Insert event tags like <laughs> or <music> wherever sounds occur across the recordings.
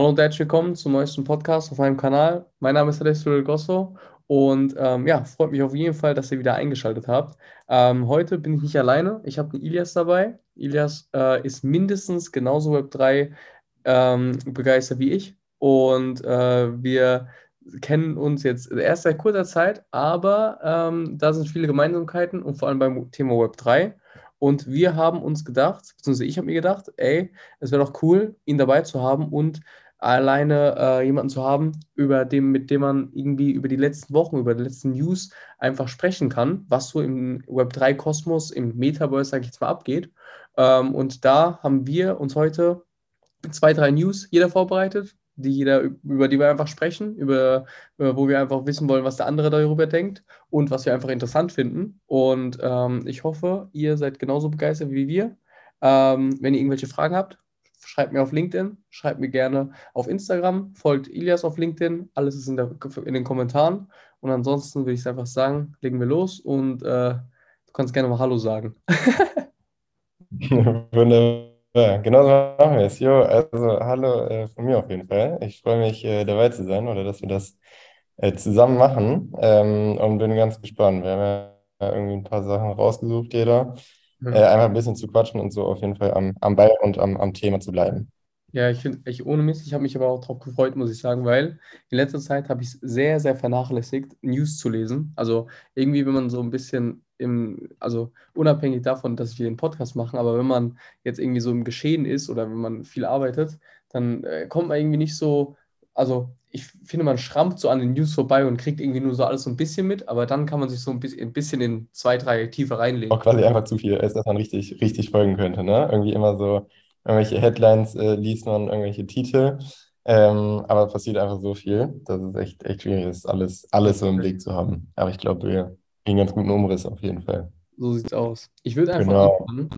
Hallo und herzlich willkommen zum neuesten Podcast auf meinem Kanal. Mein Name ist Alessio Gosso und ähm, ja, freut mich auf jeden Fall, dass ihr wieder eingeschaltet habt. Ähm, heute bin ich nicht alleine, ich habe einen Ilias dabei. Ilias äh, ist mindestens genauso Web3 ähm, begeistert wie ich und äh, wir kennen uns jetzt erst seit kurzer Zeit, aber ähm, da sind viele Gemeinsamkeiten und vor allem beim Thema Web3. Und wir haben uns gedacht, beziehungsweise ich habe mir gedacht, ey, es wäre doch cool, ihn dabei zu haben und alleine äh, jemanden zu haben, über dem, mit dem man irgendwie über die letzten Wochen, über die letzten News einfach sprechen kann, was so im Web3-Kosmos, im Metaverse, sage ich jetzt mal, abgeht. Ähm, und da haben wir uns heute zwei, drei News jeder vorbereitet, die jeder, über die wir einfach sprechen, über, über, wo wir einfach wissen wollen, was der andere darüber denkt und was wir einfach interessant finden. Und ähm, ich hoffe, ihr seid genauso begeistert wie wir. Ähm, wenn ihr irgendwelche Fragen habt, schreibt mir auf LinkedIn, schreibt mir gerne auf Instagram, folgt Ilias auf LinkedIn, alles ist in, der, in den Kommentaren. Und ansonsten würde ich einfach sagen, legen wir los und äh, du kannst gerne mal Hallo sagen. <laughs> Wunderbar, genau so machen wir es. Jo, also hallo äh, von mir auf jeden Fall. Ich freue mich, äh, dabei zu sein oder dass wir das äh, zusammen machen ähm, und bin ganz gespannt. Wir haben ja irgendwie ein paar Sachen rausgesucht, jeder äh, einfach ein bisschen zu quatschen und so auf jeden Fall am, am Ball und am, am Thema zu bleiben. Ja, ich finde, echt ohne Mist, ich habe mich aber auch darauf gefreut, muss ich sagen, weil in letzter Zeit habe ich es sehr, sehr vernachlässigt, News zu lesen. Also irgendwie, wenn man so ein bisschen im, also unabhängig davon, dass wir den Podcast machen, aber wenn man jetzt irgendwie so im Geschehen ist oder wenn man viel arbeitet, dann äh, kommt man irgendwie nicht so, also ich finde, man schrammt so an den News vorbei und kriegt irgendwie nur so alles so ein bisschen mit, aber dann kann man sich so ein bisschen, in zwei, drei Tiefe reinlegen. Auch quasi einfach zu viel ist, dass man richtig, richtig folgen könnte, ne? Irgendwie immer so irgendwelche Headlines äh, liest man, irgendwelche Titel, ähm, aber es passiert einfach so viel, dass es echt, echt schwierig ist, alles, alles so im Blick zu haben. Aber ich glaube, wir kriegen ganz guten Umriss auf jeden Fall. So sieht's aus. Ich würde einfach genau. anfangen.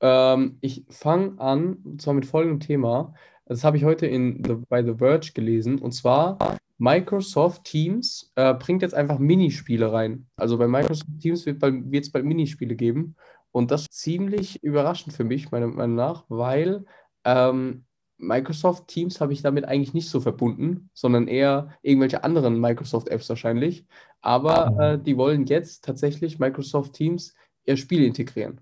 Ähm, ich fange an, und zwar mit folgendem Thema. Das habe ich heute in The, bei The Verge gelesen. Und zwar Microsoft Teams äh, bringt jetzt einfach Minispiele rein. Also bei Microsoft Teams wird es bald Minispiele geben. Und das ist ziemlich überraschend für mich, meiner Meinung nach, weil ähm, Microsoft Teams habe ich damit eigentlich nicht so verbunden, sondern eher irgendwelche anderen Microsoft-Apps wahrscheinlich. Aber mhm. äh, die wollen jetzt tatsächlich Microsoft Teams ihr Spiel integrieren.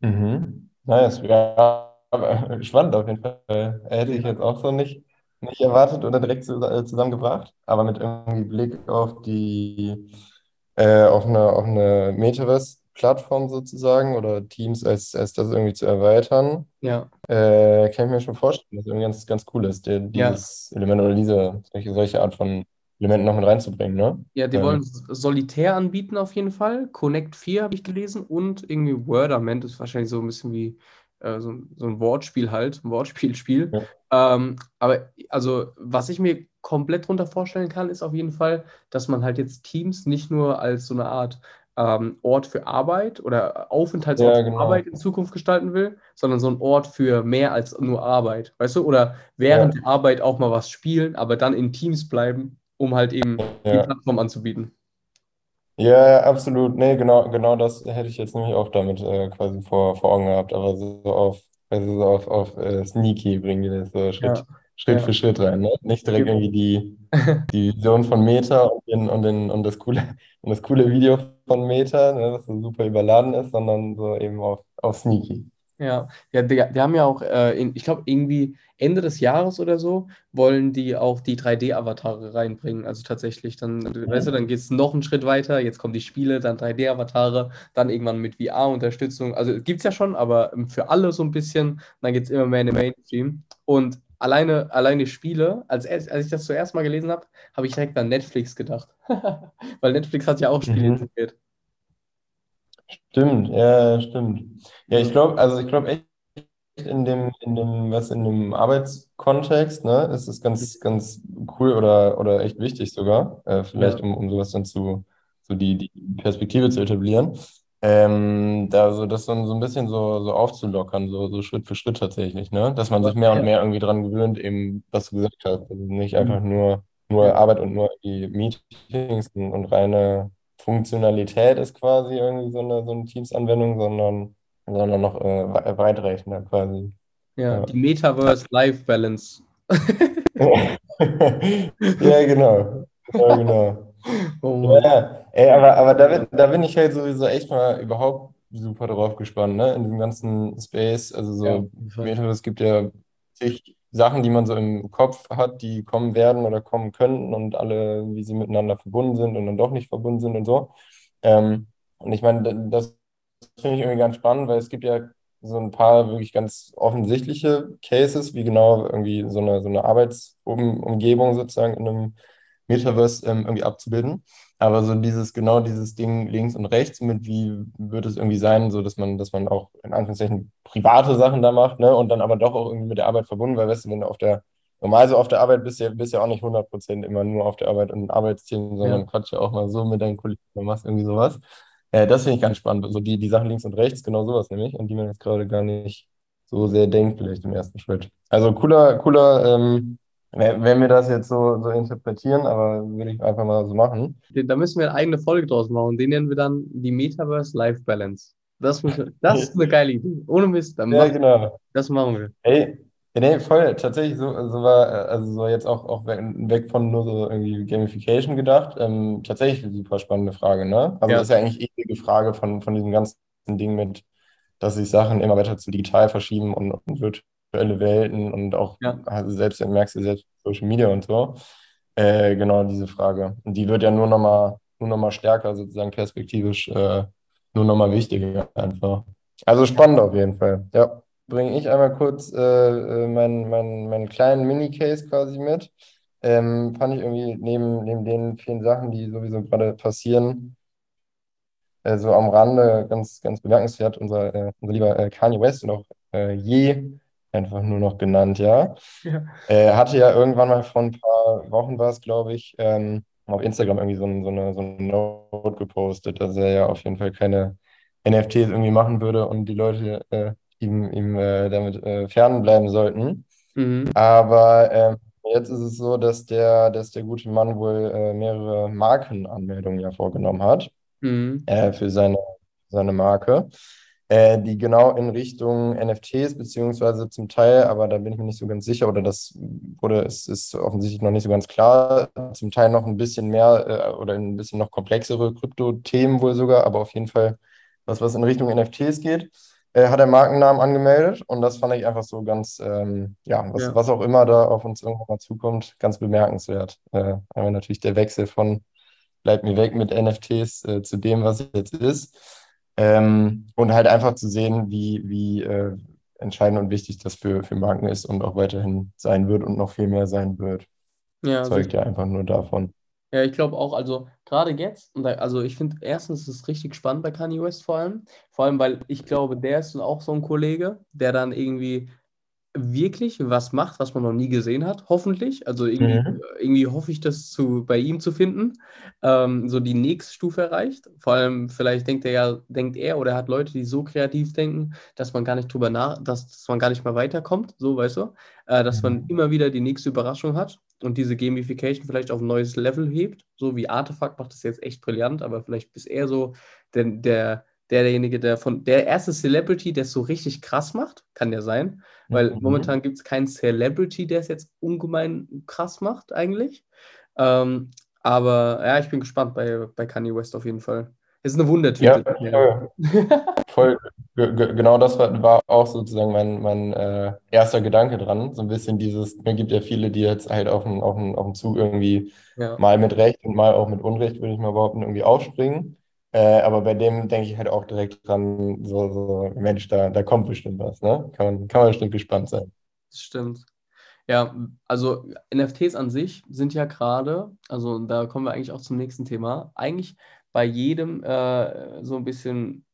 Mhm. Nice, ja aber <laughs> spannend auf jeden Fall. Hätte ich jetzt auch so nicht, nicht erwartet oder direkt äh, zusammengebracht. Aber mit irgendwie Blick auf die, äh, auf eine, auf eine Metaverse-Plattform sozusagen oder Teams als, als das irgendwie zu erweitern, ja. äh, kann ich mir schon vorstellen, dass das irgendwie ganz, ganz cool ist, der, dieses ja. Element oder diese solche, solche Art von Elementen noch mit reinzubringen, ne? Ja, die ähm. wollen Solitär anbieten auf jeden Fall. Connect 4 habe ich gelesen und irgendwie Wordament ist wahrscheinlich so ein bisschen wie äh, so, so, ein Wortspiel halt, ein Wortspielspiel. Ja. Ähm, aber also, was ich mir komplett drunter vorstellen kann, ist auf jeden Fall, dass man halt jetzt Teams nicht nur als so eine Art ähm, Ort für Arbeit oder Aufenthaltsort ja, genau. für Arbeit in Zukunft gestalten will, sondern so ein Ort für mehr als nur Arbeit, weißt du? Oder während ja. der Arbeit auch mal was spielen, aber dann in Teams bleiben, um halt eben die Plattform anzubieten. Ja, absolut. Nee, genau, genau das hätte ich jetzt nämlich auch damit äh, quasi vor, vor Augen gehabt, aber so auf, also so auf, auf äh, Sneaky bringen die das so Schritt, ja. Schritt ja. für Schritt rein. Ne? Nicht direkt genau. irgendwie die, <laughs> die Vision von Meta und, den, und, den, und, das coole, <laughs> und das coole Video von Meta, ne, das so super überladen ist, sondern so eben auf, auf Sneaky. Ja, ja die, die haben ja auch, äh, in, ich glaube, irgendwie Ende des Jahres oder so, wollen die auch die 3D-Avatare reinbringen. Also tatsächlich, dann, ja. weißt du, dann geht es noch einen Schritt weiter, jetzt kommen die Spiele, dann 3D-Avatare, dann irgendwann mit VR-Unterstützung. Also gibt es ja schon, aber für alle so ein bisschen, dann geht es immer mehr in den Mainstream. Und alleine, alleine Spiele, als, als ich das zuerst mal gelesen habe, habe ich direkt an Netflix gedacht. <laughs> Weil Netflix hat ja auch Spiele mhm. integriert. Stimmt, ja, stimmt. Ja, ich glaube, also ich glaube echt in dem, in dem, was in dem Arbeitskontext, ne, ist es ganz, ganz cool oder, oder echt wichtig sogar, äh, vielleicht ja. um, um sowas dann zu, so die, die Perspektive zu etablieren. Ähm, da so das so, so ein bisschen so, so aufzulockern, so, so Schritt für Schritt tatsächlich, ne? Dass man sich mehr und mehr irgendwie dran gewöhnt, eben, was du gesagt hast. Also nicht mhm. einfach nur, nur Arbeit und nur die Meetings und reine Funktionalität ist quasi irgendwie so eine, so eine Teams-Anwendung, sondern, sondern noch äh, weitreichender quasi. Ja, ja. die Metaverse Life Balance <laughs> ja, genau. Ja, genau. <laughs> Oh ja, ey, aber, aber da, bin, da bin ich halt sowieso echt mal überhaupt super drauf gespannt, ne? In diesem ganzen Space. Also so, ja, Metaverse gibt ja zig Sachen, die man so im Kopf hat, die kommen werden oder kommen könnten und alle, wie sie miteinander verbunden sind und dann doch nicht verbunden sind und so. Ähm, und ich meine, das finde ich irgendwie ganz spannend, weil es gibt ja so ein paar wirklich ganz offensichtliche Cases, wie genau irgendwie so eine, so eine Arbeitsumgebung sozusagen in einem Metaverse ähm, irgendwie abzubilden. Aber so dieses, genau dieses Ding links und rechts mit, wie wird es irgendwie sein, so dass man, dass man auch in Anführungszeichen private Sachen da macht, ne, und dann aber doch auch irgendwie mit der Arbeit verbunden, weil weißt du, wenn du auf der, normal so auf der Arbeit bist, ja, bist ja auch nicht 100% immer nur auf der Arbeit und Arbeitsteam, sondern ja. quatsch ja auch mal so mit deinen Kollegen und machst irgendwie sowas. Äh, das finde ich ganz spannend. So die, die Sachen links und rechts, genau sowas nämlich, an die man jetzt gerade gar nicht so sehr denkt, vielleicht im ersten Schritt. Also cooler, cooler, ähm, wenn wir das jetzt so, so interpretieren, aber würde ich einfach mal so machen. Da müssen wir eine eigene Folge draus machen. Den nennen wir dann die Metaverse Life Balance. Das, muss, das ist eine geile Idee. Ohne Mist. Dann ja, machen, genau. Das machen wir. Hey, nee, voll. Tatsächlich, so, so war, also so jetzt auch, auch weg von nur so irgendwie Gamification gedacht. Ähm, tatsächlich eine super spannende Frage, ne? Also ja. das ist ja eigentlich eh die Frage von, von diesem ganzen Ding mit, dass sich Sachen immer weiter zu digital verschieben und, und wird virtuelle Welten und auch, ja. also selbst merkst du selbst Social Media und so. Äh, genau diese Frage. Und die wird ja nur nochmal nur noch mal stärker, sozusagen perspektivisch, äh, nur nochmal wichtiger einfach. Also spannend auf jeden Fall. Ja. Bringe ich einmal kurz äh, äh, meinen, meinen, meinen kleinen Mini-Case quasi mit. Ähm, fand ich irgendwie neben, neben den vielen Sachen, die sowieso gerade passieren, äh, so am Rande ganz, ganz bemerkenswert, unser, äh, unser lieber äh, Kanye West und auch äh, Je einfach nur noch genannt, ja. ja. Äh, hatte ja irgendwann mal vor ein paar Wochen war es, glaube ich, ähm, auf Instagram irgendwie so, ein, so, eine, so eine Note gepostet, dass er ja auf jeden Fall keine NFTs irgendwie machen würde und die Leute äh, ihm, ihm äh, damit äh, fernbleiben sollten. Mhm. Aber ähm, jetzt ist es so, dass der, dass der gute Mann wohl äh, mehrere Markenanmeldungen ja vorgenommen hat mhm. Äh, für seine, seine Marke äh, die genau in Richtung NFTs, beziehungsweise zum Teil, aber da bin ich mir nicht so ganz sicher, oder das wurde, es ist offensichtlich noch nicht so ganz klar, zum Teil noch ein bisschen mehr äh, oder ein bisschen noch komplexere Krypto-Themen wohl sogar, aber auf jeden Fall was, was in Richtung NFTs geht. Äh, hat er Markennamen angemeldet und das fand ich einfach so ganz, ähm, ja, was, ja. was auch immer da auf uns irgendwann mal zukommt, ganz bemerkenswert. Äh, einmal natürlich der Wechsel von bleibt mir weg mit NFTs äh, zu dem, was jetzt ist. Ähm, und halt einfach zu sehen, wie, wie äh, entscheidend und wichtig das für, für Marken ist und auch weiterhin sein wird und noch viel mehr sein wird. Ja, Zeugt ja einfach nur davon. Ja, ich glaube auch, also gerade jetzt, also ich finde erstens ist es richtig spannend bei Kanye West vor allem, vor allem, weil ich glaube, der ist auch so ein Kollege, der dann irgendwie wirklich was macht, was man noch nie gesehen hat, hoffentlich. Also irgendwie, mhm. irgendwie hoffe ich, das zu, bei ihm zu finden, ähm, so die nächste Stufe erreicht. Vor allem, vielleicht denkt er ja, denkt er oder er hat Leute, die so kreativ denken, dass man gar nicht drüber nach, dass, dass man gar nicht mehr weiterkommt, so weißt du, äh, dass mhm. man immer wieder die nächste Überraschung hat und diese Gamification vielleicht auf ein neues Level hebt. So wie Artefakt macht das jetzt echt brillant, aber vielleicht bis er so der, der derjenige, der von der erste Celebrity, der es so richtig krass macht, kann der sein, weil mhm. momentan gibt es keinen Celebrity, der es jetzt ungemein krass macht eigentlich. Ähm, aber ja, ich bin gespannt bei, bei Kanye West auf jeden Fall. Es ist eine Wundertüte. Ja, voll. voll. genau das war, war, auch sozusagen mein, mein äh, erster Gedanke dran. So ein bisschen dieses, es gibt ja viele, die jetzt halt auf den, auf den, auf den Zug irgendwie ja. mal mit Recht und mal auch mit Unrecht, würde ich mal behaupten, irgendwie aufspringen. Äh, aber bei dem denke ich halt auch direkt dran, so, so Mensch, da, da kommt bestimmt was, ne? Kann man, kann man bestimmt gespannt sein. Das stimmt. Ja, also NFTs an sich sind ja gerade, also da kommen wir eigentlich auch zum nächsten Thema, eigentlich bei jedem äh, so ein bisschen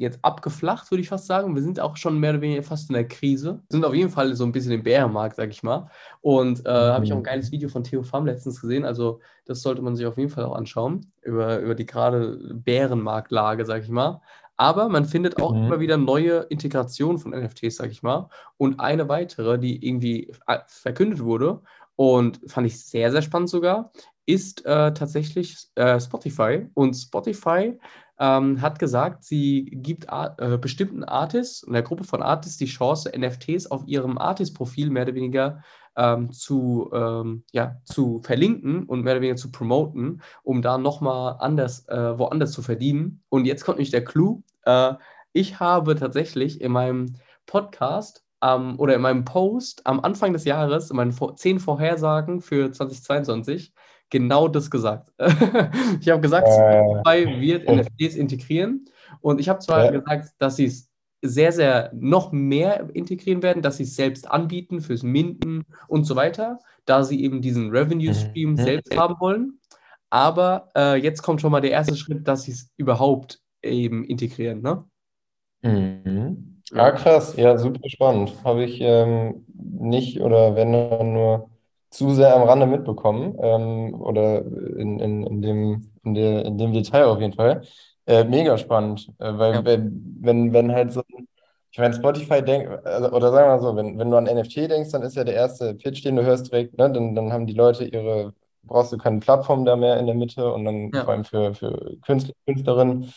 jetzt abgeflacht, würde ich fast sagen. Wir sind auch schon mehr oder weniger fast in der Krise. Wir sind auf jeden Fall so ein bisschen im Bärenmarkt, sag ich mal. Und äh, mhm. habe ich auch ein geiles Video von Theo Pham letztens gesehen. Also das sollte man sich auf jeden Fall auch anschauen, über, über die gerade Bärenmarktlage, sag ich mal. Aber man findet auch mhm. immer wieder neue Integrationen von NFTs, sag ich mal. Und eine weitere, die irgendwie verkündet wurde und fand ich sehr, sehr spannend sogar, ist äh, tatsächlich äh, Spotify. Und Spotify ähm, hat gesagt, sie gibt äh, bestimmten Artists, einer Gruppe von Artists, die Chance, NFTs auf ihrem Artist-Profil mehr oder weniger ähm, zu, ähm, ja, zu verlinken und mehr oder weniger zu promoten, um da nochmal anders, äh, woanders zu verdienen. Und jetzt kommt nicht der Clou. Äh, ich habe tatsächlich in meinem Podcast ähm, oder in meinem Post am Anfang des Jahres, in meinen zehn Vorhersagen für 2022, genau das gesagt. <laughs> ich habe gesagt, äh. Spotify wird NFTs integrieren. Und ich habe zwar ja. gesagt, dass sie es sehr, sehr noch mehr integrieren werden, dass sie es selbst anbieten fürs Minden und so weiter, da sie eben diesen Revenue-Stream mhm. selbst haben wollen. Aber äh, jetzt kommt schon mal der erste Schritt, dass sie es überhaupt eben integrieren. Ne? Mhm. Ja, krass. Ja, super spannend. Habe ich ähm, nicht oder wenn nur zu sehr am Rande mitbekommen ähm, oder in, in, in, dem, in, der, in dem Detail auf jeden Fall. Äh, mega spannend, äh, weil ja. wenn, wenn, halt so, ich meine, Spotify denkt, also, oder sagen wir mal so, wenn, wenn du an NFT denkst, dann ist ja der erste Pitch, den du hörst direkt, ne, dann, dann haben die Leute ihre, brauchst du keine Plattform da mehr in der Mitte und dann ja. vor allem für, für Künstler, Künstlerinnen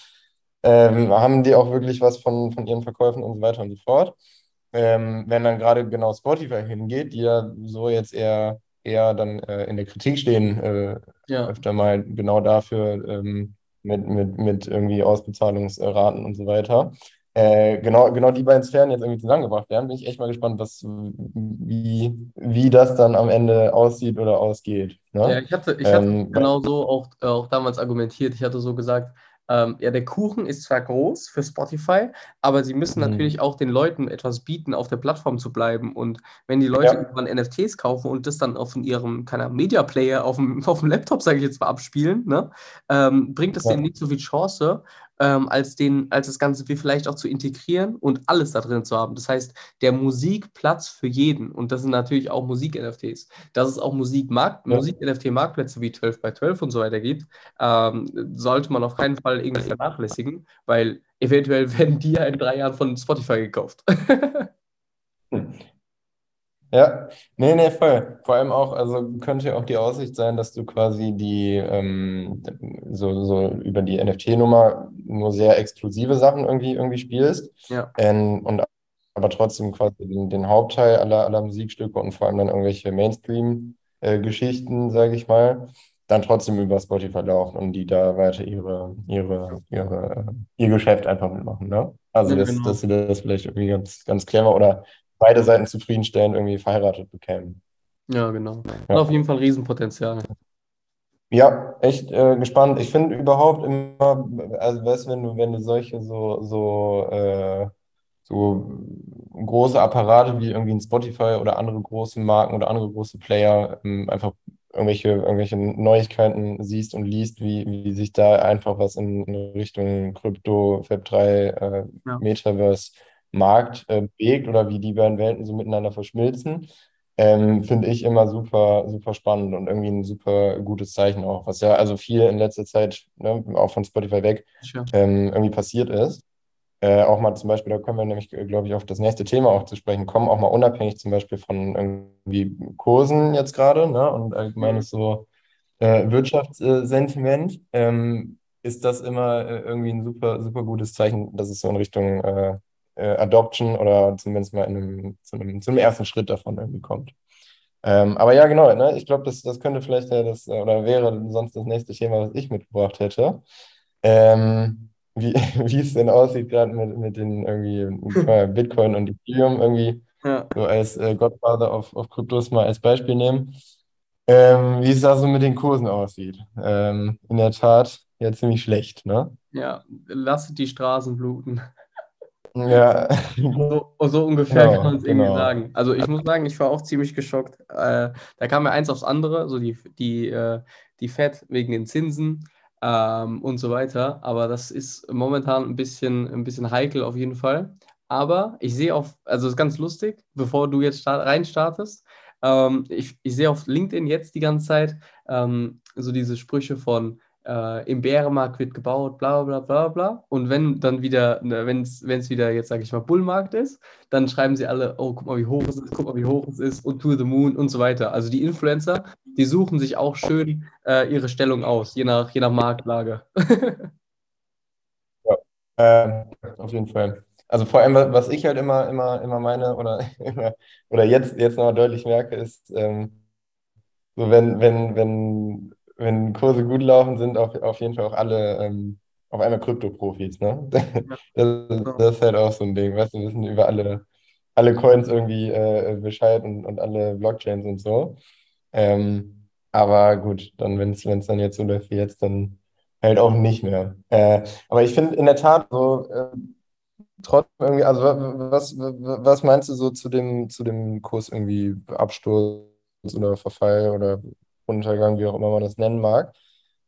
ähm, haben die auch wirklich was von, von ihren Verkäufen und so weiter und so fort. Ähm, wenn dann gerade genau Spotify hingeht, die ja so jetzt eher, eher dann äh, in der Kritik stehen, äh, ja. öfter mal genau dafür ähm, mit, mit, mit irgendwie Ausbezahlungsraten und so weiter. Äh, genau, genau die beiden Sphären jetzt irgendwie zusammengebracht werden, bin ich echt mal gespannt, was, wie, wie das dann am Ende aussieht oder ausgeht. Ne? Ja, ich hatte, ich hatte ähm, genau so auch, auch damals argumentiert. Ich hatte so gesagt, ähm, ja, der Kuchen ist zwar groß für Spotify, aber sie müssen mhm. natürlich auch den Leuten etwas bieten, auf der Plattform zu bleiben. Und wenn die Leute ja. irgendwann NFTs kaufen und das dann auf ihrem keine Media Player auf dem, <laughs> auf dem Laptop, sage ich jetzt mal, abspielen, ne, ähm, bringt es ja. denen nicht so viel Chance, ähm, als, den, als das Ganze vielleicht auch zu integrieren und alles da drin zu haben. Das heißt, der Musikplatz für jeden, und das sind natürlich auch Musik-NFTs, dass es auch Musik-NFT-Marktplätze Musik wie 12 by 12 und so weiter gibt, ähm, sollte man auf keinen Fall irgendwie vernachlässigen, weil eventuell <laughs> werden die ja in drei Jahren von Spotify gekauft. Ja, nee, nee, voll. Vor allem auch, also könnte ja auch die Aussicht sein, dass du quasi die, ähm, so, so über die NFT-Nummer nur sehr exklusive Sachen irgendwie, irgendwie spielst. Ja. Ähm, und aber trotzdem quasi den, den Hauptteil aller, aller Musikstücke und vor allem dann irgendwelche Mainstream-Geschichten, sage ich mal, dann trotzdem über Spotify laufen und die da weiter ihre, ihre, ihre, ihr Geschäft einfach mitmachen, ne? Also, ja, dass, genau. dass sie das vielleicht irgendwie ganz, ganz clever oder beide Seiten zufriedenstellend irgendwie verheiratet bekämen. Ja, genau. Ja. auf jeden Fall Riesenpotenzial. Ja, echt äh, gespannt. Ich finde überhaupt immer, also weißt du, wenn du, wenn du solche so, so, äh, so große Apparate wie irgendwie ein Spotify oder andere große Marken oder andere große Player ähm, einfach irgendwelche, irgendwelche Neuigkeiten siehst und liest, wie, wie sich da einfach was in, in Richtung Krypto, Web3, äh, ja. Metaverse Markt äh, bewegt oder wie die beiden Welten so miteinander verschmilzen, ähm, finde ich immer super, super spannend und irgendwie ein super gutes Zeichen auch, was ja also viel in letzter Zeit, ne, auch von Spotify weg, ähm, irgendwie passiert ist. Äh, auch mal zum Beispiel, da können wir nämlich, glaube ich, auf das nächste Thema auch zu sprechen kommen, auch mal unabhängig zum Beispiel von irgendwie Kursen jetzt gerade ne, und allgemeines mhm. so äh, Wirtschaftssentiment. Ähm, ist das immer äh, irgendwie ein super, super gutes Zeichen, dass es so in Richtung äh, äh, Adoption oder zumindest mal in einem, zu, einem, zu einem ersten Schritt davon irgendwie kommt. Ähm, aber ja, genau, ne? ich glaube, das, das könnte vielleicht ja das, oder wäre sonst das nächste Thema, was ich mitgebracht hätte. Ähm, wie, <laughs> wie es denn aussieht, gerade mit, mit den irgendwie Bitcoin und Ethereum irgendwie ja. so als äh, Godfather auf, auf Kryptos mal als Beispiel nehmen. Ähm, wie es da so mit den Kursen aussieht. Ähm, in der Tat ja ziemlich schlecht, ne? Ja, lasst die Straßen bluten. Ja. So, so ungefähr genau, kann man es irgendwie genau. sagen. Also ich muss sagen, ich war auch ziemlich geschockt. Äh, da kam ja eins aufs andere, so die, die, äh, die Fed wegen den Zinsen ähm, und so weiter. Aber das ist momentan ein bisschen, ein bisschen heikel auf jeden Fall. Aber ich sehe auf, also es ist ganz lustig, bevor du jetzt start, reinstartest, ähm, ich, ich sehe auf LinkedIn jetzt die ganze Zeit ähm, so diese Sprüche von äh, im Bärenmarkt wird gebaut, bla bla bla bla. Und wenn dann wieder, ne, wenn es wieder jetzt, sage ich mal, Bullmarkt ist, dann schreiben sie alle, oh, guck mal, wie hoch es ist, guck mal, wie hoch es ist und to the moon und so weiter. Also die Influencer, die suchen sich auch schön äh, ihre Stellung aus, je nach, je nach Marktlage. <laughs> ja, äh, auf jeden Fall. also vor allem, was ich halt immer, immer, immer meine oder, <laughs> oder jetzt, jetzt noch deutlich merke, ist, ähm, so wenn, wenn, wenn, wenn Kurse gut laufen, sind auf, auf jeden Fall auch alle ähm, auf einmal Krypto-Profis, ne? <laughs> Das, das, ist halt auch so ein Ding, weißt du, wissen über alle, alle Coins irgendwie äh, Bescheid und, und alle Blockchains und so. Ähm, aber gut, dann, wenn es dann jetzt so läuft wie jetzt, dann halt auch nicht mehr. Äh, aber ich finde in der Tat so, äh, trotzdem irgendwie, also was, was meinst du so zu dem, zu dem Kurs irgendwie Absturz oder Verfall oder Untergang, wie auch immer man das nennen mag?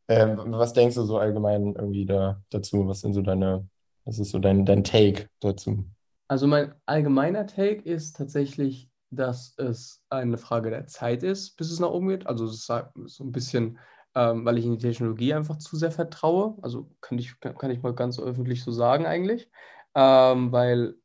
Ähm, was denkst du so allgemein irgendwie da dazu? Was sind so deine, was ist so dein, dein Take dazu? Also mein allgemeiner Take ist tatsächlich, dass es eine Frage der Zeit ist, bis es nach oben geht. Also es ist so ein bisschen, ähm, weil ich in die Technologie einfach zu sehr vertraue. Also kann ich, kann ich mal ganz öffentlich so sagen eigentlich ähm, weil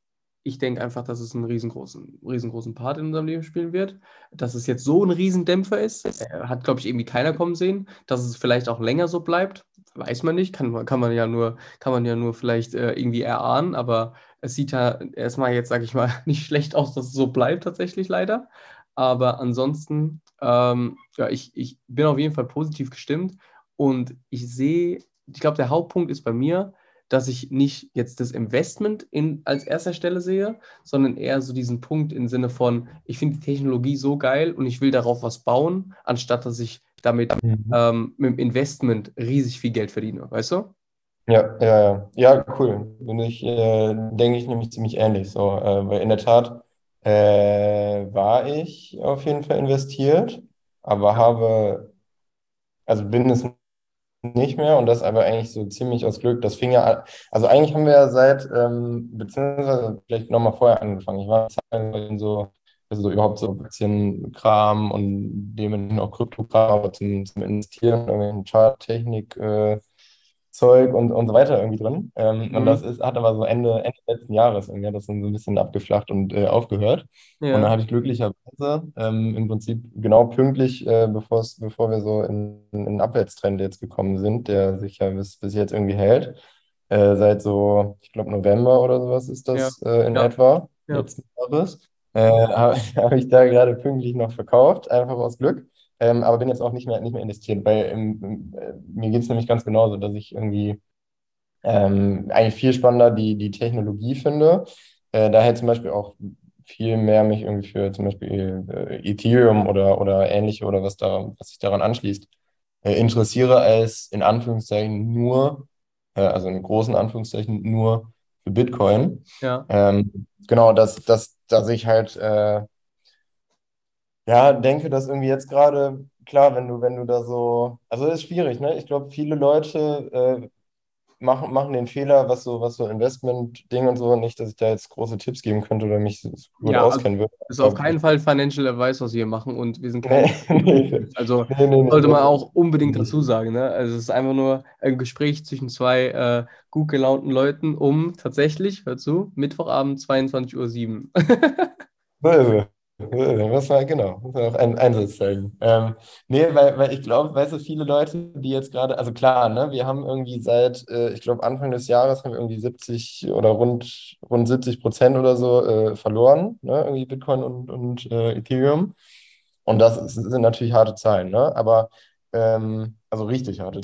ich denke einfach, dass es einen riesengroßen, riesengroßen Part in unserem Leben spielen wird. Dass es jetzt so ein Riesendämpfer ist, äh, hat, glaube ich, irgendwie keiner kommen sehen. Dass es vielleicht auch länger so bleibt, weiß man nicht. Kann, kann man ja nur, kann man ja nur vielleicht äh, irgendwie erahnen, aber es sieht ja erstmal jetzt, sage ich mal, <laughs> nicht schlecht aus, dass es so bleibt, tatsächlich leider. Aber ansonsten, ähm, ja, ich, ich bin auf jeden Fall positiv gestimmt und ich sehe, ich glaube, der Hauptpunkt ist bei mir, dass ich nicht jetzt das Investment in, als erster Stelle sehe, sondern eher so diesen Punkt im Sinne von, ich finde die Technologie so geil und ich will darauf was bauen, anstatt dass ich damit mhm. ähm, mit dem Investment riesig viel Geld verdiene, weißt du? Ja, ja, ja. Ja, cool. Bin ich, äh, denke ich nämlich ziemlich ähnlich. So, äh, weil in der Tat äh, war ich auf jeden Fall investiert, aber habe, also bin es nicht mehr und das aber eigentlich so ziemlich aus Glück. Das fing ja, also eigentlich haben wir ja seit, ähm, beziehungsweise vielleicht nochmal vorher angefangen. Ich war so, also so überhaupt so Aktienkram und dementsprechend auch Kryptokram, aber zum, zum Investieren, Charttechnik, äh, Zeug und, und so weiter irgendwie drin. Ähm, mhm. Und das ist, hat aber so Ende, Ende letzten Jahres irgendwie hat das dann so ein bisschen abgeflacht und äh, aufgehört. Ja. Und dann habe ich glücklicherweise ähm, im Prinzip genau pünktlich, äh, bevor wir so in, in einen Abwärtstrend jetzt gekommen sind, der sich ja bis, bis jetzt irgendwie hält, äh, seit so, ich glaube, November oder sowas ist das ja. Äh, in ja. etwa, letzten Jahres, äh, <laughs> habe hab ich da gerade pünktlich noch verkauft, einfach aus Glück. Ähm, aber bin jetzt auch nicht mehr, nicht mehr investiert, weil im, im, äh, mir geht es nämlich ganz genauso, dass ich irgendwie ähm, eigentlich viel spannender die, die Technologie finde. Äh, daher zum Beispiel auch viel mehr mich irgendwie für zum Beispiel äh, Ethereum oder, oder ähnliche oder was, da, was sich daran anschließt, äh, interessiere als in Anführungszeichen nur, äh, also in großen Anführungszeichen nur für Bitcoin. Ja. Ähm, genau, dass, dass, dass ich halt äh, ja, denke, dass irgendwie jetzt gerade, klar, wenn du, wenn du da so, also das ist schwierig, ne? Ich glaube, viele Leute äh, machen, machen den Fehler, was so, was so Investment-Ding und so, nicht, dass ich da jetzt große Tipps geben könnte oder mich gut ja, auskennen also, würde. Ist auf keinen Fall Financial Advice, was wir machen und wir sind keine. nee, <laughs> also nee, nee, sollte man auch unbedingt dazu sagen. Ne? Also es ist einfach nur ein Gespräch zwischen zwei äh, gut gelaunten Leuten um tatsächlich, hör zu, Mittwochabend 22.07 Uhr. Da <laughs> muss man, genau, muss man auch einen Einsatz zeigen. Ähm, nee, weil, weil ich glaube, weißt du, viele Leute, die jetzt gerade, also klar, ne, wir haben irgendwie seit, äh, ich glaube, Anfang des Jahres haben wir irgendwie 70 oder rund, rund 70 Prozent oder so äh, verloren, ne, irgendwie Bitcoin und, und äh, Ethereum. Und das ist, sind natürlich harte Zahlen, ne? Aber, ähm, also richtig harte,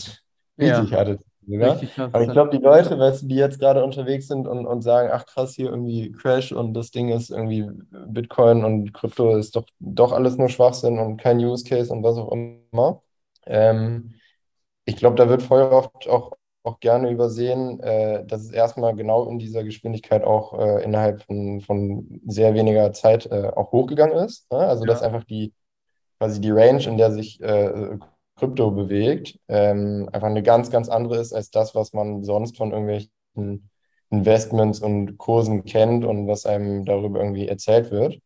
richtig ja. harte sogar. Aber ich glaube, die Leute, weißt du, die jetzt gerade unterwegs sind und, und sagen, ach krass, hier irgendwie Crash und das Ding ist irgendwie Bitcoin und Krypto ist doch, doch alles nur Schwachsinn und kein Use Case und was auch immer. Ähm, ich glaube, da wird voll oft auch, auch gerne übersehen, äh, dass es erstmal genau in dieser Geschwindigkeit auch äh, innerhalb von, von sehr weniger Zeit äh, auch hochgegangen ist. Ne? Also, ja. dass einfach die quasi die Range, in der sich äh, Krypto bewegt, ähm, einfach eine ganz, ganz andere ist als das, was man sonst von irgendwelchen Investments und Kursen kennt und was einem darüber irgendwie erzählt wird.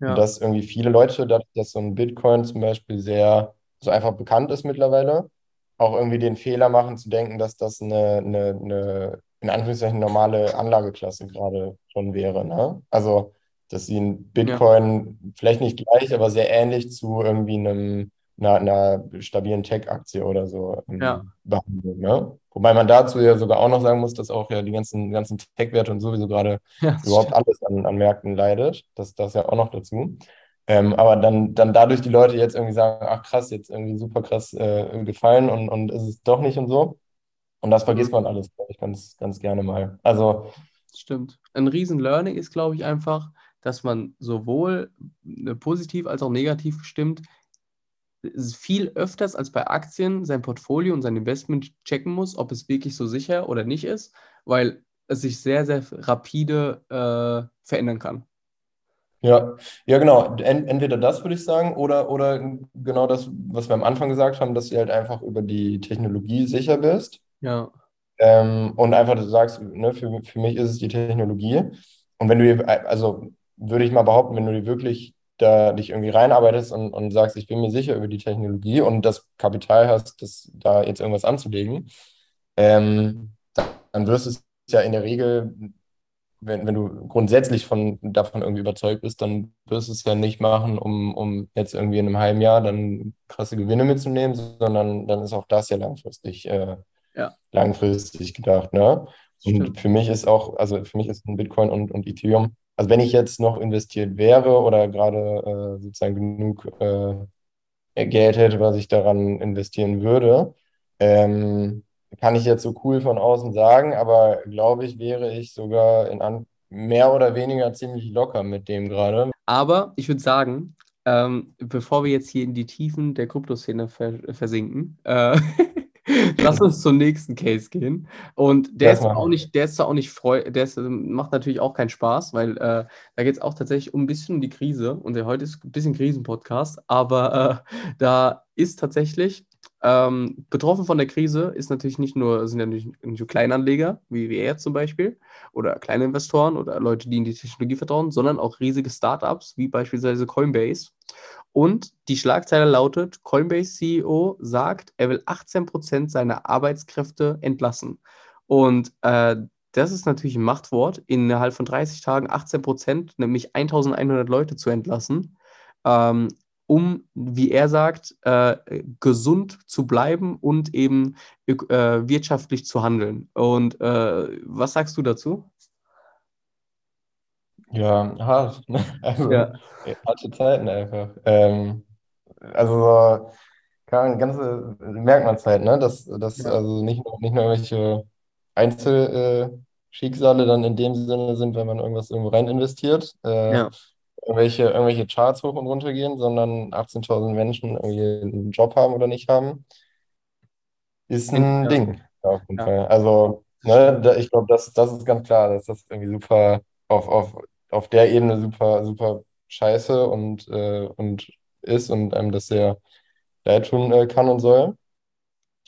Ja. Und dass irgendwie viele Leute, dass so ein Bitcoin zum Beispiel sehr so einfach bekannt ist mittlerweile, auch irgendwie den Fehler machen zu denken, dass das eine, eine, eine in Anführungszeichen normale Anlageklasse gerade schon wäre. Ne? Also, dass sie ein Bitcoin ja. vielleicht nicht gleich, aber sehr ähnlich zu irgendwie einem einer, einer stabilen Tech-Aktie oder so ähm, Ja, behandeln. Ne? Wobei man dazu ja sogar auch noch sagen muss, dass auch ja die ganzen, ganzen Tech-Werte und sowieso gerade <laughs> ja, überhaupt stimmt. alles an, an Märkten leidet. Das, das ja auch noch dazu. Ähm, aber dann, dann dadurch die Leute jetzt irgendwie sagen, ach krass, jetzt irgendwie super krass äh, gefallen und, und ist es doch nicht und so. Und das Mhm. vergisst man alles, glaube ich, ganz, ganz gerne mal. Also, Stimmt. Ein riesen Learning ist, glaube ich, einfach, dass man sowohl äh, positiv als auch negativ gestimmt viel öfters als bei Aktien sein Portfolio und sein Investment checken muss, ob es wirklich so sicher oder nicht ist, weil es sich sehr, sehr rapide äh, verändern kann. ja, ja, genau. Ent, entweder das würde ich sagen, oder, oder genau das, was wir am Anfang gesagt haben, dass du halt einfach über die Technologie sicher bist. Ja, Ähm, und einfach du sagst, ne, für, für mich ist es die Technologie. Und wenn du also würde ich mal behaupten, wenn du dir wirklich da dich irgendwie reinarbeitest und, und sagst, ich bin mir sicher über die Technologie und das Kapital hast, das da jetzt irgendwas anzulegen, ähm, dann wirst du es ja in der Regel, wenn, wenn du grundsätzlich von, davon irgendwie überzeugt bist, dann wirst du es ja nicht machen, um, um jetzt irgendwie in einem halben Jahr dann krasse Gewinne mitzunehmen, sondern dann ist auch das ja langfristig äh, ja, langfristig gedacht, ne? Und stimmt. für mich ist auch, also für mich ist ein Bitcoin und, und Ethereum, also wenn ich jetzt noch investiert wäre oder gerade äh, sozusagen genug äh, Geld hätte, was ich daran investieren würde, ähm, kann ich jetzt so cool von außen sagen, aber glaube ich, wäre ich sogar in an mehr oder weniger ziemlich locker mit dem gerade. Aber ich würde sagen, ähm, bevor wir jetzt hier in die Tiefen der Kryptoszene vers versinken, äh, <laughs> <laughs> lass uns zum nächsten Case gehen. Und der Das ist auch nicht, der ist auch nicht freu, der ist, ähm, macht natürlich auch keinen Spaß, weil äh, da geht es auch tatsächlich um ein bisschen um die Krise. Und der heute ist ein bisschen Krisenpodcast, aber äh, da ist tatsächlich ähm, betroffen von der Krise ist natürlich nicht nur, sind ja nicht, nicht nur Kleinanleger, wie wir jetzt zum Beispiel, oder kleine Investoren oder Leute, die in die Technologie vertrauen, sondern auch riesige Startups, wie beispielsweise Coinbase. Und die Schlagzeile lautet: Coinbase CEO sagt, er will 18% seiner Arbeitskräfte entlassen. Und äh, das ist natürlich ein Machtwort, innerhalb von 30 Tagen 18%, nämlich 1100 Leute zu entlassen, ähm, um, wie er sagt, äh, gesund zu bleiben und eben äh, wirtschaftlich zu handeln. Und äh, was sagst du dazu? Ja, hart. <laughs> Also, Ja, harte Zeiten einfach. Ähm, also, so, kann ganze, merkt man es halt, ne? Dass, dass ja, also nicht nur, nicht nur irgendwelche Einzelschicksale dann in dem Sinne sind, wenn man irgendwas irgendwo rein investiert, äh, ja, irgendwelche, irgendwelche Charts hoch und runter gehen, sondern 18.000 Menschen irgendwie einen Job haben oder nicht haben, ist ein ja, Ding, auf jeden Fall. Also, ne, da, ich glaube, das, das ist ganz klar, dass das irgendwie super auf, auf, auf der Ebene super, super scheiße und, äh, und ist und einem das sehr leid tun äh, kann und soll.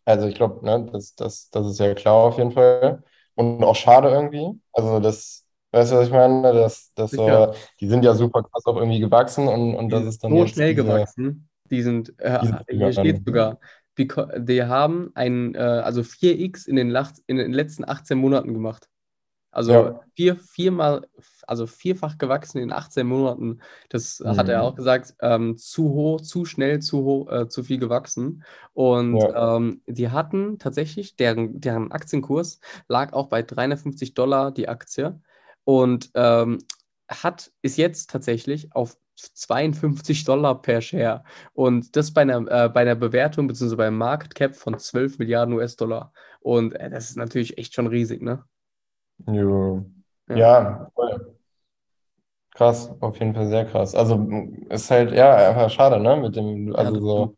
Also ich glaube, ne, das, das, das ist ja klar auf jeden Fall. Und auch schade irgendwie. Also das, weißt du, was ich meine? Das, das, äh, die sind ja super krass auch irgendwie gewachsen und, und Die das ist dann so schnell diese, gewachsen. Die sind, äh, diese hier steht sogar, die haben ein, äh, also 4x in den, Lach- in den letzten 18 Monaten gemacht. Also Ja. vier, viermal, also vierfach gewachsen in 18 Monaten. Das hat er auch Mhm. gesagt, ähm, zu hoch, zu schnell, zu hoch, äh, zu viel gewachsen. Und Ja. ähm, die hatten tatsächlich, deren, deren Aktienkurs lag auch bei 350 Dollar die Aktie. Und ähm, hat, ist jetzt tatsächlich auf 52 Dollar per Share. Und das bei einer, äh, bei einer Bewertung bzw. beim Market Cap von 12 Milliarden US-Dollar. Und äh, das ist natürlich echt schon riesig, ne? Ja, Ja, voll. Krass, auf jeden Fall sehr krass. Also ist halt, ja, einfach schade, ne? Mit dem, ja, also stimmt. so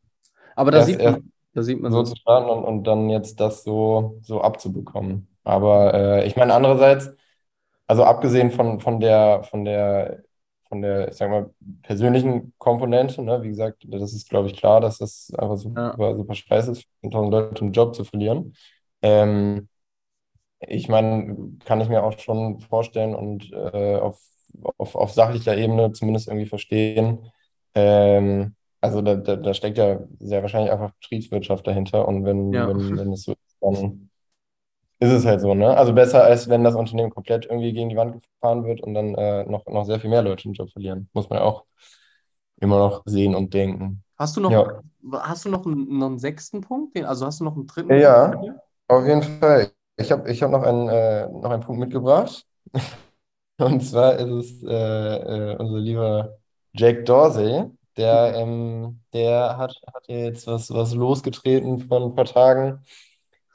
Aber da erst, sieht man, da sieht man so zu starten und, und dann jetzt das so, so abzubekommen. Aber äh, ich meine, andererseits, also abgesehen von, von der, von der, von der, ich sag mal, persönlichen Komponente, ne? Wie gesagt, das ist, glaube ich, klar, dass das einfach Ja, super, super scheiße ist, 10.000 Leute einen Job zu verlieren. Ähm, ich meine, kann ich mir auch schon vorstellen und äh, auf, auf, auf sachlicher Ebene zumindest irgendwie verstehen. Ähm, also da, da, da steckt ja sehr wahrscheinlich einfach Betriebswirtschaft dahinter und wenn, ja, wenn, wenn es so ist, dann ist es halt so, ne? Also besser als wenn das Unternehmen komplett irgendwie gegen die Wand gefahren wird und dann äh, noch, noch sehr viel mehr Leute den Job verlieren. Muss man ja auch immer noch sehen und denken. Hast du noch, Ja. hast du noch einen, noch einen sechsten Punkt? Den, also hast du noch einen dritten Ja, Punkt? auf jeden Fall. Ich habe ich hab noch einen, äh, noch einen Punkt mitgebracht. Und zwar ist es äh, äh, unser lieber Jake Dorsey. Der, ähm, der hat, hat jetzt was, was losgetreten vor ein paar Tagen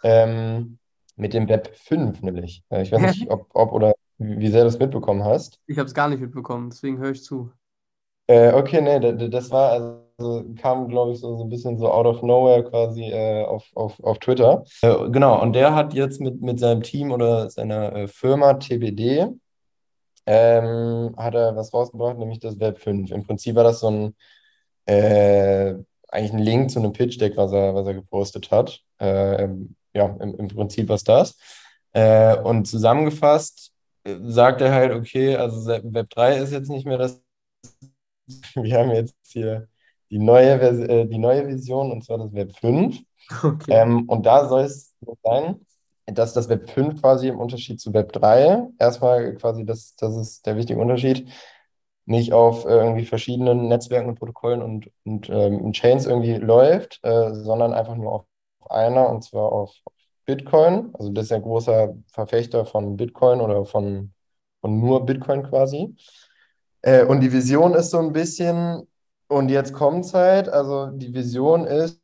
ähm, mit dem Web 5 nämlich. Äh, ich weiß nicht, ob, ob oder wie wie sehr du das mitbekommen hast. Ich habe es gar nicht mitbekommen, deswegen höre ich zu. Äh, okay, nee, da- da- das war also, kam, glaube ich, so, so ein bisschen so out of nowhere quasi äh, auf, auf, auf Twitter. Äh, genau, und der hat jetzt mit, mit seinem Team oder seiner äh, Firma TBD ähm, hat er was rausgebracht, nämlich das Web 5. Im Prinzip war das so ein äh, eigentlich ein Link zu einem Pitch-Deck, was er, was er gepostet hat. Äh, ja, im, im Prinzip war es das. Äh, und zusammengefasst äh, sagt er halt, okay, also Web 3 ist jetzt nicht mehr das <laughs> wir haben jetzt hier die neue, Vers äh, die neue Vision, und zwar das Web 5. <laughs> Okay. Ähm, und da soll es sein, dass das Web 5 quasi im Unterschied zu Web 3, erstmal quasi, das, das ist der wichtige Unterschied, nicht auf äh, irgendwie verschiedenen Netzwerken und Protokollen und, und ähm, Chains irgendwie läuft, äh, sondern einfach nur auf einer, und zwar auf Bitcoin. Also das ist ein großer Verfechter von Bitcoin oder von, von nur Bitcoin quasi. Äh, und die Vision ist so ein bisschen, und jetzt kommt's halt, also die Vision ist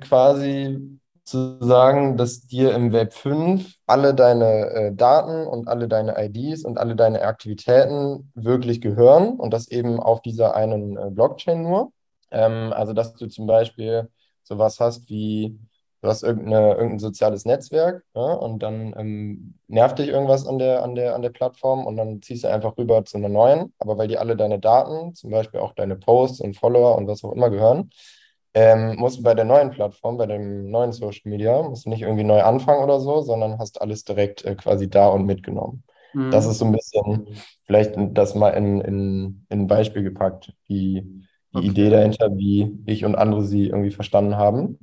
quasi zu sagen, dass dir im Web 5 alle deine äh, Daten und alle deine IDs und alle deine Aktivitäten wirklich gehören und das eben auf dieser einen äh, Blockchain nur. Ähm, also, dass du zum Beispiel sowas hast wie, du hast irgendeine, irgendein soziales Netzwerk ja, und dann ähm, nervt dich irgendwas an der, an der, an der Plattform und dann ziehst du einfach rüber zu einer neuen, aber weil die alle deine Daten, zum Beispiel auch deine Posts und Follower und was auch immer gehören, ähm, musst du bei der neuen Plattform, bei dem neuen Social Media, musst du nicht irgendwie neu anfangen oder so, sondern hast alles direkt äh, quasi da und mitgenommen. Das Mhm. ist so ein bisschen, vielleicht das mal in, in, in ein Beispiel gepackt, die, die Okay. Idee dahinter, wie ich und andere sie irgendwie verstanden haben.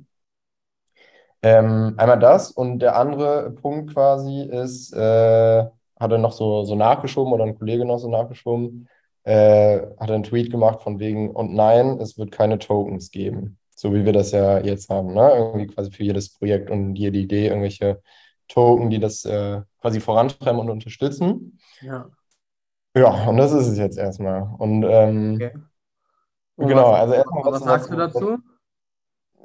Ähm, einmal das und der andere Punkt quasi ist, äh, hat er noch so, so nachgeschoben oder ein Kollege noch so nachgeschoben, äh, hat einen Tweet gemacht von wegen, und nein, es wird keine Tokens geben, so wie wir das ja jetzt haben, ne? Irgendwie quasi für jedes Projekt und jede Idee irgendwelche Token, die das äh, quasi vorantreiben und unterstützen. Ja. Ja, und das ist es jetzt erstmal. Und ähm, Okay. Und genau, was, also erstmal was was, sagst du dazu?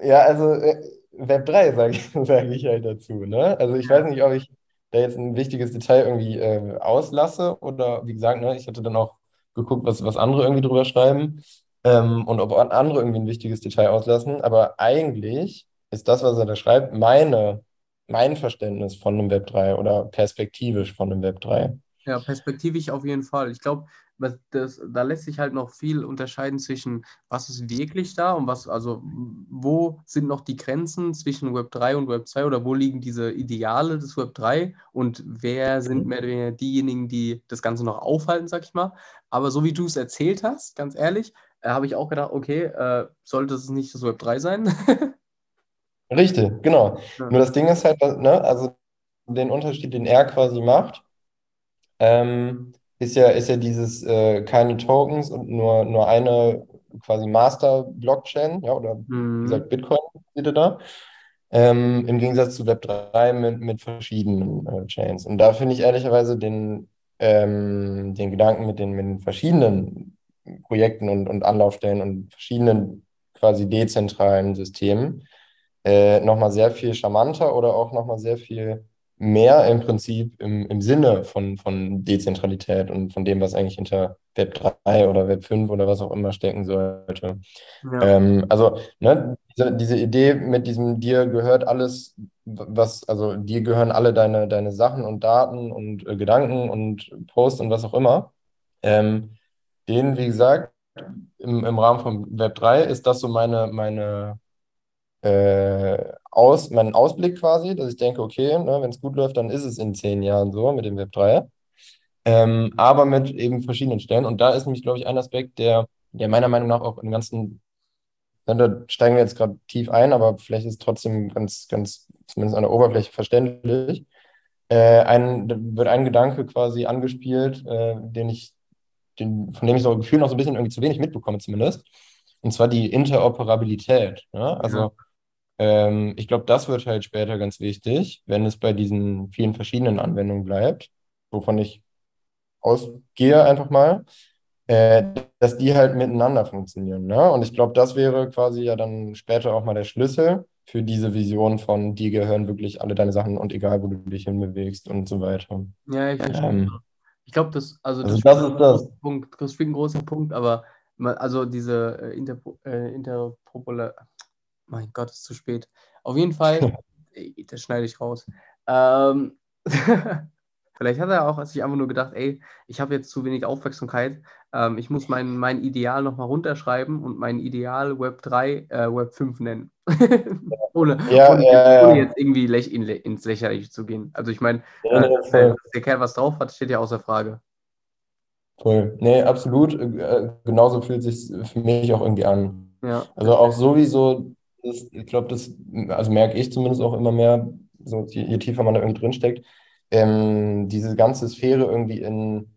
Ja, also äh, Web 3 sage ich, <laughs> sag ich halt dazu, ne? Also ich weiß nicht, ob ich da jetzt ein wichtiges Detail irgendwie äh, auslasse oder wie gesagt, ne, ich hatte dann auch geguckt, was, was andere irgendwie drüber schreiben ähm, und ob an- andere irgendwie ein wichtiges Detail auslassen. Aber eigentlich ist das, was er da schreibt, meine, mein Verständnis von einem Web 3 oder perspektivisch von einem Web 3. Ja, perspektivisch auf jeden Fall. Ich glaube, das, da lässt sich halt noch viel unterscheiden zwischen, was ist wirklich da und was, also wo sind noch die Grenzen zwischen Web 3 und Web 2 oder wo liegen diese Ideale des Web 3 und wer sind mehr oder weniger diejenigen, die das Ganze noch aufhalten, sag ich mal. Aber so wie du es erzählt hast, ganz ehrlich, äh, habe ich auch gedacht, okay, äh, sollte es nicht das Web 3 sein? <laughs> Richtig, genau. Ja. Nur das Ding ist halt, ne, also den Unterschied, den er quasi macht, ähm, ist ja, ist ja dieses äh, keine Tokens und nur, nur eine quasi Master-Blockchain, ja, oder wie Mhm. gesagt, Bitcoin ihr da. Ähm, im Gegensatz zu Web3 mit, mit verschiedenen äh, Chains. Und da finde ich ehrlicherweise den, ähm, den Gedanken mit den, mit den verschiedenen Projekten und, und Anlaufstellen und verschiedenen quasi dezentralen Systemen äh, nochmal sehr viel charmanter oder auch nochmal sehr viel mehr im Prinzip im, im Sinne von, von Dezentralität und von dem, was eigentlich hinter Web 3 oder Web 5 oder was auch immer stecken sollte. Ja. Ähm, also, ne, diese, diese Idee mit diesem, dir gehört alles, was, also dir gehören alle deine, deine Sachen und Daten und äh, Gedanken und Posts und was auch immer. Ähm, den, wie gesagt, im, im Rahmen von Web 3 ist das so meine, meine äh, aus, meinen Ausblick quasi, dass ich denke, okay, ne, wenn es gut läuft, dann ist es in zehn Jahren so mit dem Web 3. Ähm, aber mit eben verschiedenen Stellen. Und da ist nämlich, glaube ich, ein Aspekt, der, der meiner Meinung nach auch im ganzen, da steigen wir jetzt gerade tief ein, aber vielleicht ist trotzdem ganz, ganz, zumindest an der Oberfläche verständlich. Äh, ein, wird ein Gedanke quasi angespielt, äh, den ich, den, von dem ich so Gefühl noch so ein bisschen irgendwie zu wenig mitbekomme, zumindest. und zwar die Interoperabilität. Ne? Also Ja. Ähm, ich glaube, das wird halt später ganz wichtig, wenn es bei diesen vielen verschiedenen Anwendungen bleibt, wovon ich ausgehe einfach mal, äh, dass die halt miteinander funktionieren. Ne? Und ich glaube, das wäre quasi ja dann später auch mal der Schlüssel für diese Vision von, die gehören wirklich alle deine Sachen und egal, wo du dich hinbewegst und so weiter. Ja, ich verstehe. Ähm, Ich glaube, das, also das also ist das ein ist das. Punkt, das ist ein großer Punkt, aber also diese äh, Interpo, äh, Interpopula, mein Gott, ist zu spät. Auf jeden Fall, <laughs> das schneide ich raus. Ähm, <laughs> vielleicht hat er auch sich einfach nur gedacht, ey, ich habe jetzt zu wenig Aufmerksamkeit, ähm, ich muss mein, mein Ideal nochmal runterschreiben und mein Ideal Web 3, äh, Web 5 nennen. <laughs> ohne, Ja, ohne, ja, ohne ja. jetzt irgendwie lech, in, ins Lächerliche zu gehen. Also ich meine, äh, dass, der, Kerl was drauf hat, steht ja außer Frage. Voll. Nee, absolut. Äh, genauso fühlt sich für mich auch irgendwie an. Also auch sowieso, das, ich glaube, das, also merke ich zumindest auch immer mehr, so je, je tiefer man da irgendwie drin steckt, ähm, diese ganze Sphäre irgendwie in,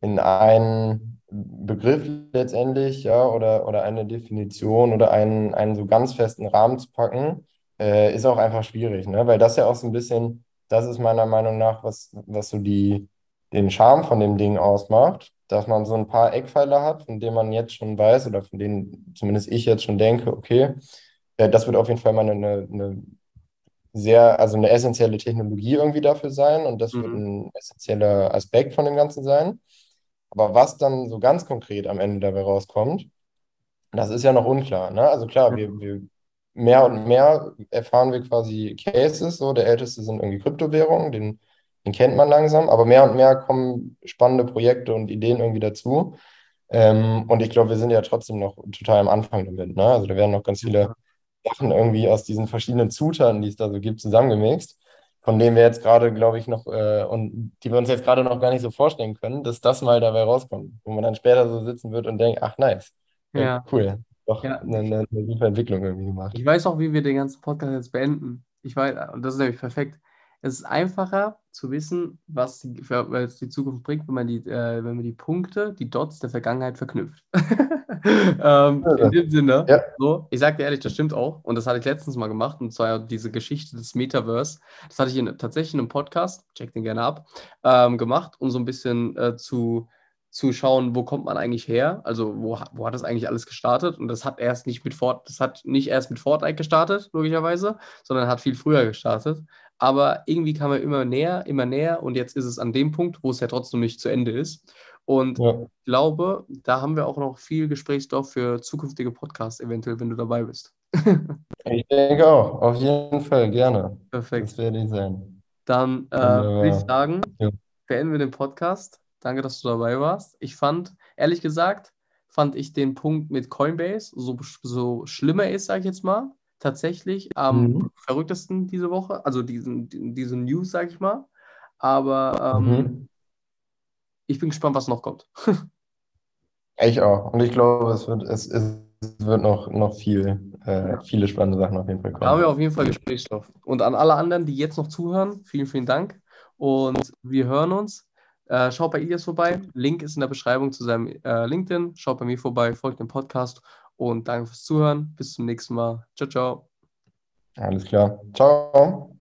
in einen Begriff letztendlich, ja, oder, oder eine Definition oder einen, einen so ganz festen Rahmen zu packen, äh, ist auch einfach schwierig, ne? Weil das ja auch so ein bisschen, das ist meiner Meinung nach, was, was so die, den Charme von dem Ding ausmacht, dass man so ein paar Eckpfeiler hat, von denen man jetzt schon weiß oder von denen zumindest ich jetzt schon denke, okay, das wird auf jeden Fall mal eine, eine sehr, also eine essentielle Technologie irgendwie dafür sein und das wird Mhm. ein essentieller Aspekt von dem Ganzen sein. Aber was dann so ganz konkret am Ende dabei rauskommt, das ist ja noch unklar. Ne? Also klar, wir, wir mehr und mehr erfahren wir quasi Cases, so der älteste sind irgendwie Kryptowährungen, den, den kennt man langsam, aber mehr und mehr kommen spannende Projekte und Ideen irgendwie dazu. Ähm, und ich glaube, wir sind ja trotzdem noch total am Anfang damit. Ne? Also da werden noch ganz viele Sachen irgendwie aus diesen verschiedenen Zutaten, die es da so gibt, zusammengemixt, von denen wir jetzt gerade, glaube ich, noch äh, und die wir uns jetzt gerade noch gar nicht so vorstellen können, dass das mal dabei rauskommt, wo man dann später so sitzen wird und denkt, ach nice, ja, Ja, cool, doch ja. eine, eine, eine super Entwicklung irgendwie gemacht. Ich weiß auch, wie wir den ganzen Podcast jetzt beenden. Ich weiß, und das ist nämlich perfekt. Es ist einfacher zu wissen, was die, was die Zukunft bringt, wenn man die, äh, wenn man die Punkte, die Dots der Vergangenheit verknüpft. <laughs> ähm, in dem Sinne, Ja. so, ich sage dir ehrlich, das stimmt auch. Und das hatte ich letztens mal gemacht, und zwar diese Geschichte des Metaverse. Das hatte ich in, tatsächlich in einem Podcast, check den gerne ab, ähm, gemacht, um so ein bisschen äh, zu, zu schauen, wo kommt man eigentlich her? Also, wo, wo hat das eigentlich alles gestartet? Und das hat erst nicht mit Fort, das hat nicht erst mit Fortnite gestartet, logischerweise, sondern hat viel früher gestartet. Aber irgendwie kam er immer näher, immer näher und jetzt ist es an dem Punkt, wo es ja trotzdem nicht zu Ende ist. Und Ja. ich glaube, da haben wir auch noch viel Gesprächsstoff für zukünftige Podcasts, eventuell, wenn du dabei bist. <laughs> Ich denke auch, auf jeden Fall, gerne. Perfekt. Das werde ich sein. Dann äh, würde ich sagen, Ja. beenden wir den Podcast. Danke, dass du dabei warst. Ich fand, ehrlich gesagt, fand ich den Punkt mit Coinbase, so, so schlimm er ist, sage ich jetzt mal, tatsächlich am Mhm. verrücktesten diese Woche. Also diesen, diese News, sage ich mal. Aber ähm, Mhm. ich bin gespannt, was noch kommt. Ich auch. Und ich glaube, es wird, es, es wird noch, noch viel, äh, viele spannende Sachen auf jeden Fall Da haben wir kommen. auf jeden Fall Gesprächsstoff. Und an alle anderen, die jetzt noch zuhören, vielen, vielen Dank. Und wir hören uns. Äh, schaut bei Ilias vorbei. Link ist in der Beschreibung zu seinem äh, LinkedIn. Schaut bei mir vorbei, folgt dem Podcast. Und danke fürs Zuhören. Bis zum nächsten Mal. Ciao, ciao. Alles klar. Ciao.